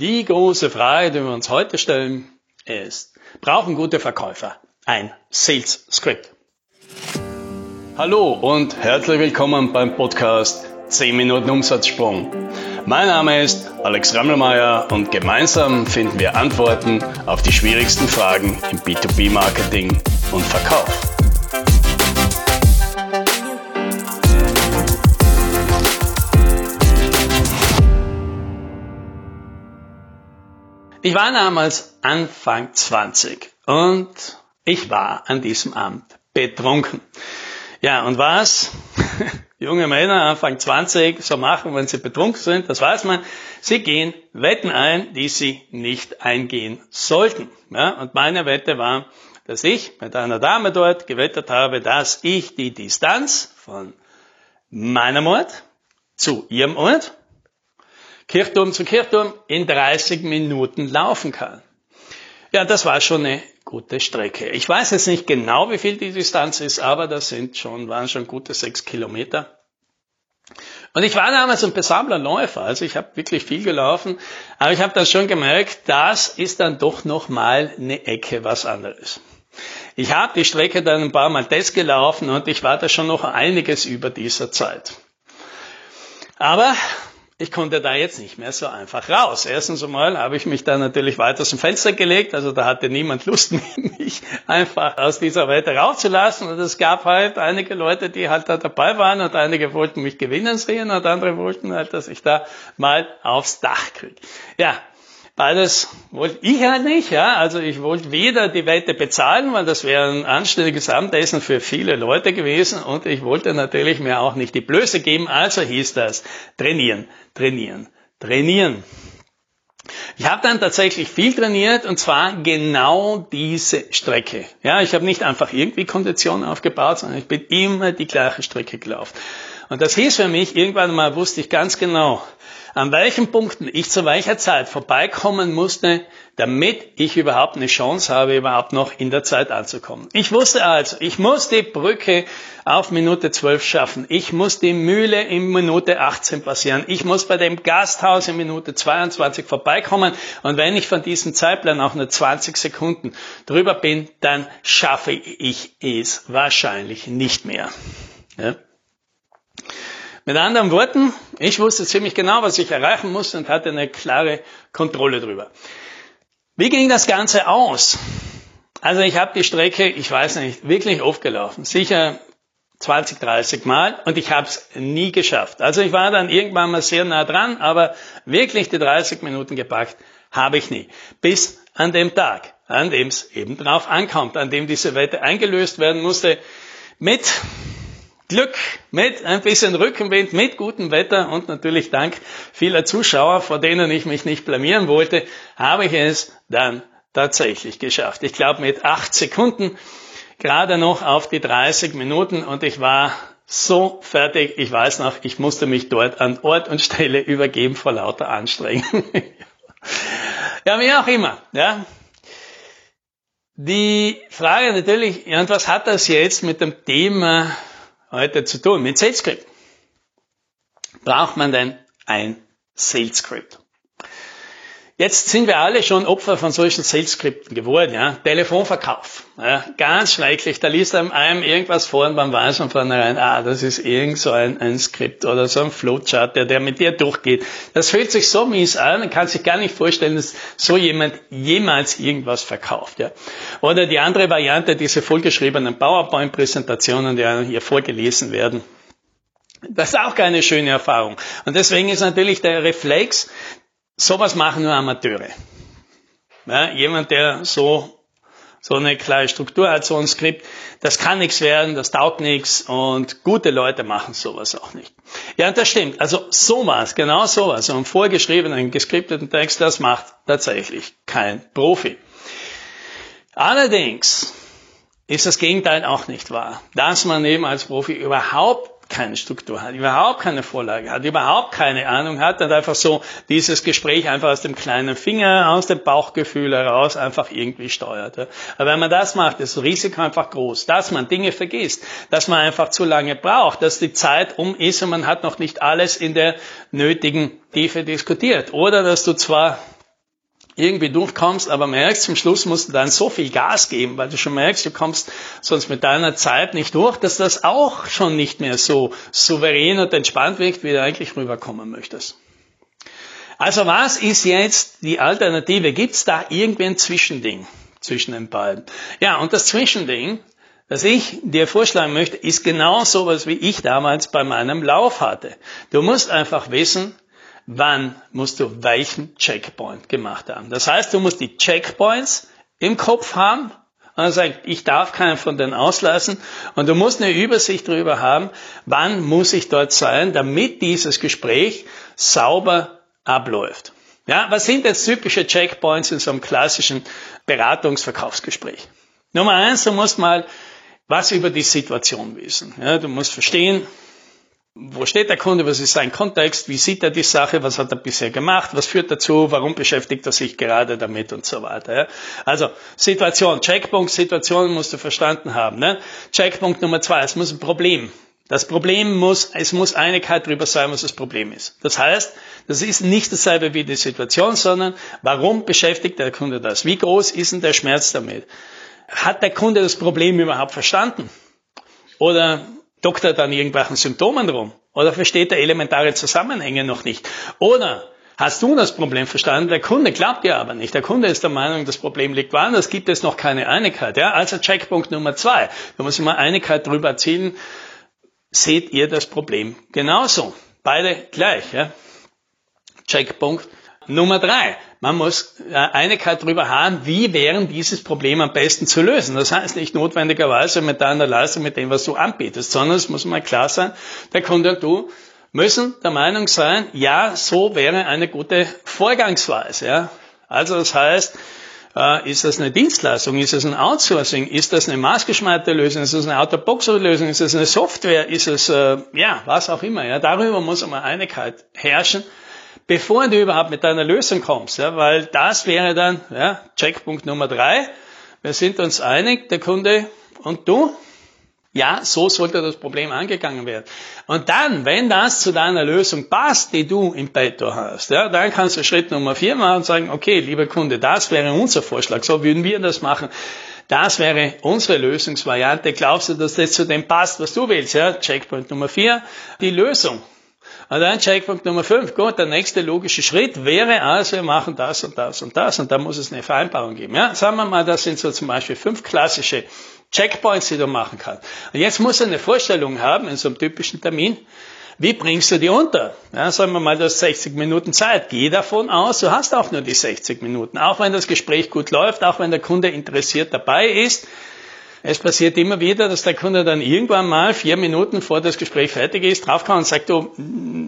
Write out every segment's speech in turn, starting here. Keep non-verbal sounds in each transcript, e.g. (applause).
Die große Frage, die wir uns heute stellen, ist, brauchen gute Verkäufer ein Sales Script? Hallo und herzlich willkommen beim Podcast 10 Minuten Umsatzsprung. Mein Name ist Alex Rammelmeier und gemeinsam finden wir Antworten auf die schwierigsten Fragen im B2B-Marketing und Verkauf. Ich war damals Anfang 20 und ich war an diesem Abend betrunken. Ja, und was (laughs) junge Männer Anfang 20 so machen, wenn sie betrunken sind, das weiß man. Sie gehen Wetten ein, die sie nicht eingehen sollten. Ja, und meine Wette war, dass ich mit einer Dame dort gewettet habe, dass ich die Distanz von meinem Ort zu ihrem Ort Kirchturm zu Kirchturm in 30 Minuten laufen kann. Ja, das war schon eine gute Strecke. Ich weiß jetzt nicht genau, wie viel die Distanz ist, aber das sind schon, waren schon gute sechs Kilometer. Und ich war damals ein passabler Läufer, also ich habe wirklich viel gelaufen, aber ich habe dann schon gemerkt, das ist dann doch noch mal eine Ecke was anderes. Ich habe die Strecke dann ein paar Mal test gelaufen und ich war da schon noch einiges über dieser Zeit. Aber ich konnte da jetzt nicht mehr so einfach raus. Erstens einmal habe ich mich da natürlich weiter aus dem Fenster gelegt, also da hatte niemand Lust, (laughs) mich einfach aus dieser Welt rauszulassen. Und es gab halt einige Leute, die halt da dabei waren und einige wollten mich gewinnen sehen und andere wollten halt, dass ich da mal aufs Dach kriege. Ja, Beides wollte ich halt nicht, ja. Also ich wollte weder die Wette bezahlen, weil das wäre ein anständiges Abendessen für viele Leute gewesen und ich wollte natürlich mir auch nicht die Blöße geben, also hieß das trainieren, trainieren, trainieren. Ich habe dann tatsächlich viel trainiert und zwar genau diese Strecke. Ja, ich habe nicht einfach irgendwie Konditionen aufgebaut, sondern ich bin immer die gleiche Strecke gelaufen. Und das hieß für mich, irgendwann mal wusste ich ganz genau, an welchen Punkten ich zu welcher Zeit vorbeikommen musste, damit ich überhaupt eine Chance habe, überhaupt noch in der Zeit anzukommen. Ich wusste also, ich muss die Brücke auf Minute 12 schaffen. Ich muss die Mühle in Minute 18 passieren. Ich muss bei dem Gasthaus in Minute 22 vorbeikommen. Und wenn ich von diesem Zeitplan auch nur 20 Sekunden drüber bin, dann schaffe ich es wahrscheinlich nicht mehr. Ja? Mit anderen Worten, ich wusste ziemlich genau, was ich erreichen musste und hatte eine klare Kontrolle drüber. Wie ging das Ganze aus? Also ich habe die Strecke, ich weiß nicht, wirklich oft gelaufen. Sicher 20, 30 Mal und ich habe es nie geschafft. Also ich war dann irgendwann mal sehr nah dran, aber wirklich die 30 Minuten gepackt habe ich nie. Bis an dem Tag, an dem es eben drauf ankommt, an dem diese Wette eingelöst werden musste, mit Glück, mit ein bisschen Rückenwind, mit gutem Wetter und natürlich dank vieler Zuschauer, vor denen ich mich nicht blamieren wollte, habe ich es dann tatsächlich geschafft. Ich glaube mit acht Sekunden gerade noch auf die 30 Minuten und ich war so fertig. Ich weiß noch, ich musste mich dort an Ort und Stelle übergeben vor lauter Anstrengung. (laughs) ja, wie auch immer. Ja. Die Frage natürlich, ja, und was hat das jetzt mit dem Thema heute zu tun. Mit Sales Script braucht man denn ein Sales Script. Jetzt sind wir alle schon Opfer von solchen Sales Skripten geworden, ja. Telefonverkauf. Ja, ganz schrecklich. Da liest einem, einem irgendwas vor und man weiß von vornherein, ah, das ist irgend so ein, ein Skript oder so ein Flowchart, der, der mit dir durchgeht. Das fühlt sich so mies an, man kann sich gar nicht vorstellen, dass so jemand jemals irgendwas verkauft, ja. Oder die andere Variante, diese vollgeschriebenen PowerPoint-Präsentationen, die hier vorgelesen werden. Das ist auch keine schöne Erfahrung. Und deswegen ist natürlich der Reflex, sowas machen nur Amateure. Ja, jemand, der so so eine kleine Struktur hat, so ein Skript, das kann nichts werden, das taugt nichts und gute Leute machen sowas auch nicht. Ja, das stimmt. Also sowas, genau sowas, so einen vorgeschriebenen, geskripteten Text, das macht tatsächlich kein Profi. Allerdings ist das Gegenteil auch nicht wahr, dass man eben als Profi überhaupt keine Struktur hat, überhaupt keine Vorlage hat, überhaupt keine Ahnung hat und einfach so dieses Gespräch einfach aus dem kleinen Finger, aus dem Bauchgefühl heraus einfach irgendwie steuert. Aber wenn man das macht, ist das Risiko einfach groß, dass man Dinge vergisst, dass man einfach zu lange braucht, dass die Zeit um ist und man hat noch nicht alles in der nötigen Tiefe diskutiert. Oder dass du zwar irgendwie durchkommst, aber merkst, zum Schluss musst du dann so viel Gas geben, weil du schon merkst, du kommst sonst mit deiner Zeit nicht durch, dass das auch schon nicht mehr so souverän und entspannt wirkt, wie du eigentlich rüberkommen möchtest. Also was ist jetzt die Alternative? Gibt es da irgendwie ein Zwischending zwischen den beiden? Ja, und das Zwischending, das ich dir vorschlagen möchte, ist genau sowas, wie ich damals bei meinem Lauf hatte. Du musst einfach wissen, wann musst du welchen Checkpoint gemacht haben. Das heißt, du musst die Checkpoints im Kopf haben und sagen, ich darf keinen von denen auslassen und du musst eine Übersicht darüber haben, wann muss ich dort sein, damit dieses Gespräch sauber abläuft. Ja, was sind jetzt typische Checkpoints in so einem klassischen Beratungsverkaufsgespräch? Nummer eins, du musst mal was über die Situation wissen. Ja, du musst verstehen, wo steht der Kunde, was ist sein Kontext, wie sieht er die Sache, was hat er bisher gemacht, was führt dazu, warum beschäftigt er sich gerade damit und so weiter. Ja. Also Situation, Checkpunkt, Situation musst du verstanden haben. Ne? Checkpunkt Nummer zwei, es muss ein Problem. Das Problem muss, es muss Einigkeit darüber sein, was das Problem ist. Das heißt, das ist nicht dasselbe wie die Situation, sondern warum beschäftigt der Kunde das? Wie groß ist denn der Schmerz damit? Hat der Kunde das Problem überhaupt verstanden? Oder doktert an irgendwelchen Symptomen rum? Oder versteht er elementare Zusammenhänge noch nicht? Oder hast du das Problem verstanden? Der Kunde glaubt dir aber nicht. Der Kunde ist der Meinung, das Problem liegt woanders, gibt es noch keine Einigkeit. Ja? Also Checkpunkt Nummer zwei. Da muss ich mal Einigkeit darüber erzielen. Seht ihr das Problem genauso? Beide gleich. Ja? Checkpunkt Nummer drei. Man muss äh, Einigkeit darüber haben, wie wäre dieses Problem am besten zu lösen. Das heißt nicht notwendigerweise mit deiner Leistung, mit dem, was du anbietest, sondern es muss mal klar sein, der Kunde und du müssen der Meinung sein, ja, so wäre eine gute Vorgangsweise. Ja? Also das heißt, äh, ist das eine Dienstleistung? Ist das ein Outsourcing? Ist das eine maßgeschneiderte Lösung? Ist das eine Out-of-Box-Lösung? Ist das eine Software? Ist es, äh, ja, was auch immer. Ja? Darüber muss einmal Einigkeit herrschen bevor du überhaupt mit deiner Lösung kommst, ja, weil das wäre dann ja, Checkpunkt Nummer drei. Wir sind uns einig, der Kunde und du. Ja, so sollte das Problem angegangen werden. Und dann, wenn das zu deiner Lösung passt, die du im Petto hast, ja, dann kannst du Schritt Nummer vier machen und sagen, okay, lieber Kunde, das wäre unser Vorschlag, so würden wir das machen. Das wäre unsere Lösungsvariante. Glaubst du, dass das zu dem passt, was du willst? Ja? Checkpoint Nummer vier, die Lösung. Und dann Checkpunkt Nummer 5. Gut, der nächste logische Schritt wäre also, wir machen das und das und das und da muss es eine Vereinbarung geben. Ja, sagen wir mal, das sind so zum Beispiel fünf klassische Checkpoints, die du machen kannst. Und jetzt muss er eine Vorstellung haben in so einem typischen Termin. Wie bringst du die unter? Ja, sagen wir mal, du hast 60 Minuten Zeit. Geh davon aus, du hast auch nur die 60 Minuten. Auch wenn das Gespräch gut läuft, auch wenn der Kunde interessiert dabei ist, es passiert immer wieder, dass der Kunde dann irgendwann mal vier Minuten vor das Gespräch fertig ist, draufkommt und sagt, du,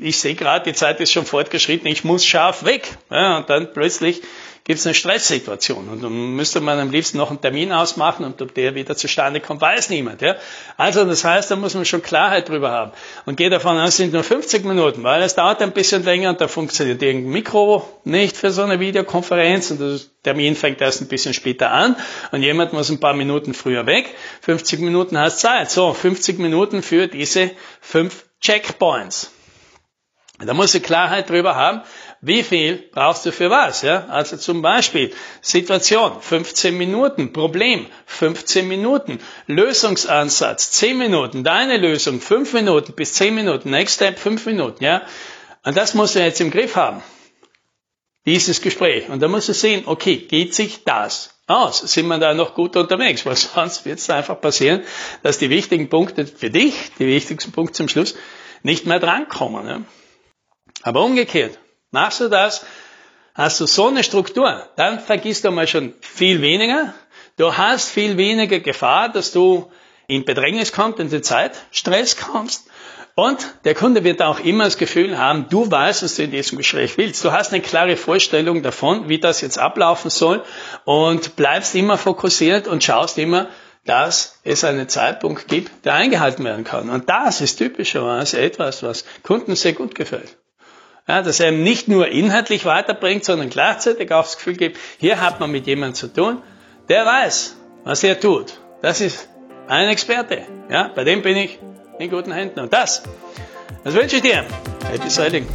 ich sehe gerade, die Zeit ist schon fortgeschritten, ich muss scharf weg. Ja, und dann plötzlich gibt es eine Stresssituation. Und dann müsste man am liebsten noch einen Termin ausmachen und ob der wieder zustande kommt, weiß niemand. Ja? Also das heißt, da muss man schon Klarheit drüber haben. Und gehe davon aus, es sind nur 50 Minuten, weil es dauert ein bisschen länger und da funktioniert irgendein Mikro nicht für so eine Videokonferenz und der Termin fängt erst ein bisschen später an und jemand muss ein paar Minuten früher weg. 50 Minuten heißt Zeit. So, 50 Minuten für diese fünf Checkpoints. Da muss ich Klarheit drüber haben, wie viel brauchst du für was? Ja? Also zum Beispiel Situation 15 Minuten, Problem 15 Minuten, Lösungsansatz 10 Minuten, deine Lösung 5 Minuten bis 10 Minuten, Next Step 5 Minuten. Ja? Und das musst du jetzt im Griff haben. Dieses Gespräch. Und da musst du sehen, okay, geht sich das aus? Sind wir da noch gut unterwegs? Weil (laughs) sonst wird es einfach passieren, dass die wichtigen Punkte für dich, die wichtigsten Punkte zum Schluss, nicht mehr drankommen. Ja? Aber umgekehrt, Machst du das, hast du so eine Struktur, dann vergisst du mal schon viel weniger. Du hast viel weniger Gefahr, dass du in Bedrängnis kommst, in die Zeit, Stress kommst. Und der Kunde wird auch immer das Gefühl haben, du weißt, was du in diesem Gespräch willst. Du hast eine klare Vorstellung davon, wie das jetzt ablaufen soll und bleibst immer fokussiert und schaust immer, dass es einen Zeitpunkt gibt, der eingehalten werden kann. Und das ist typischerweise etwas, was Kunden sehr gut gefällt. Ja, dass er ihm nicht nur inhaltlich weiterbringt, sondern gleichzeitig auch das Gefühl gibt, hier hat man mit jemandem zu tun, der weiß, was er tut. Das ist ein Experte. Ja, bei dem bin ich in guten Händen. Und das, das wünsche ich dir. Happy Sailing.